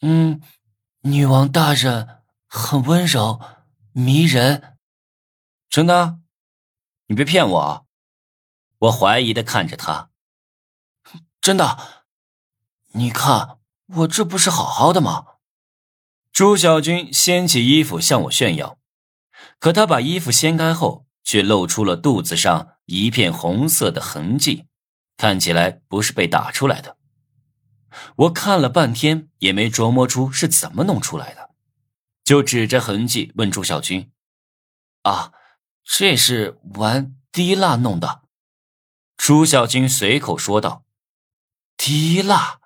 嗯，女王大人很温柔，迷人。真的？你别骗我！我怀疑的看着他。真的，你看我这不是好好的吗？朱小军掀起衣服向我炫耀，可他把衣服掀开后，却露出了肚子上一片红色的痕迹，看起来不是被打出来的。我看了半天也没琢磨出是怎么弄出来的，就指着痕迹问朱小军：“啊，这是玩滴蜡弄的。”朱小军随口说道：“滴蜡，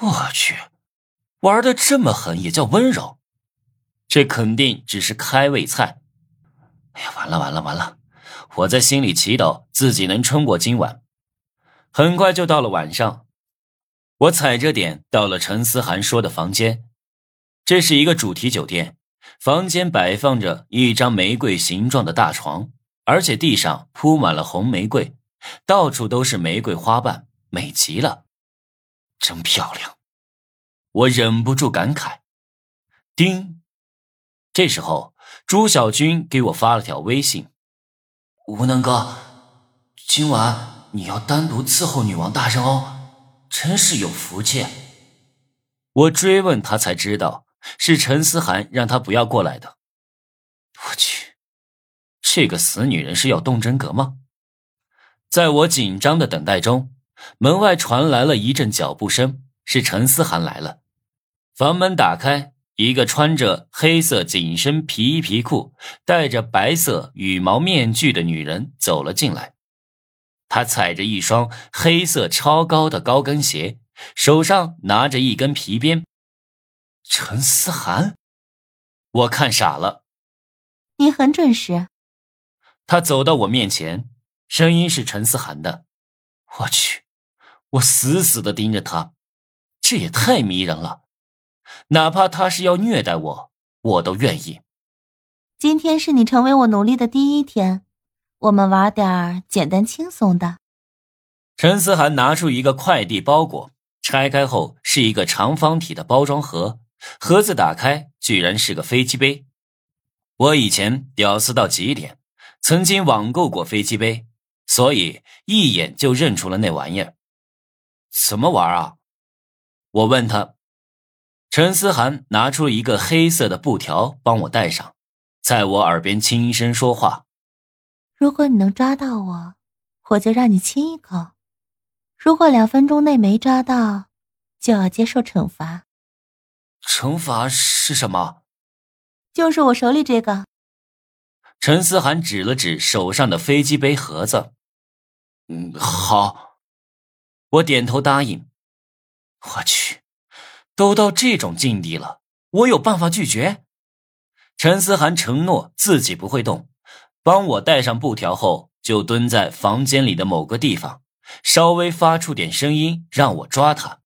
我去，玩的这么狠也叫温柔？这肯定只是开胃菜。”哎呀，完了完了完了！我在心里祈祷自己能撑过今晚。很快就到了晚上。我踩着点到了陈思涵说的房间，这是一个主题酒店，房间摆放着一张玫瑰形状的大床，而且地上铺满了红玫瑰，到处都是玫瑰花瓣，美极了，真漂亮！我忍不住感慨。叮，这时候朱小军给我发了条微信：“无能哥，今晚你要单独伺候女王大人哦。”真是有福气！我追问他才知道，是陈思涵让他不要过来的。我去，这个死女人是要动真格吗？在我紧张的等待中，门外传来了一阵脚步声，是陈思涵来了。房门打开，一个穿着黑色紧身皮衣皮裤、戴着白色羽毛面具的女人走了进来。他踩着一双黑色超高的高跟鞋，手上拿着一根皮鞭。陈思涵，我看傻了。你很准时。他走到我面前，声音是陈思涵的。我去，我死死的盯着他，这也太迷人了。哪怕他是要虐待我，我都愿意。今天是你成为我奴隶的第一天。我们玩点简单轻松的。陈思涵拿出一个快递包裹，拆开后是一个长方体的包装盒，盒子打开居然是个飞机杯。我以前屌丝到极点，曾经网购过飞机杯，所以一眼就认出了那玩意儿。怎么玩啊？我问他。陈思涵拿出一个黑色的布条帮我戴上，在我耳边轻声说话。如果你能抓到我，我就让你亲一口；如果两分钟内没抓到，就要接受惩罚。惩罚是什么？就是我手里这个。陈思涵指了指手上的飞机杯盒子。嗯，好。我点头答应。我去，都到这种境地了，我有办法拒绝？陈思涵承诺自己不会动。帮我带上布条后，就蹲在房间里的某个地方，稍微发出点声音，让我抓他。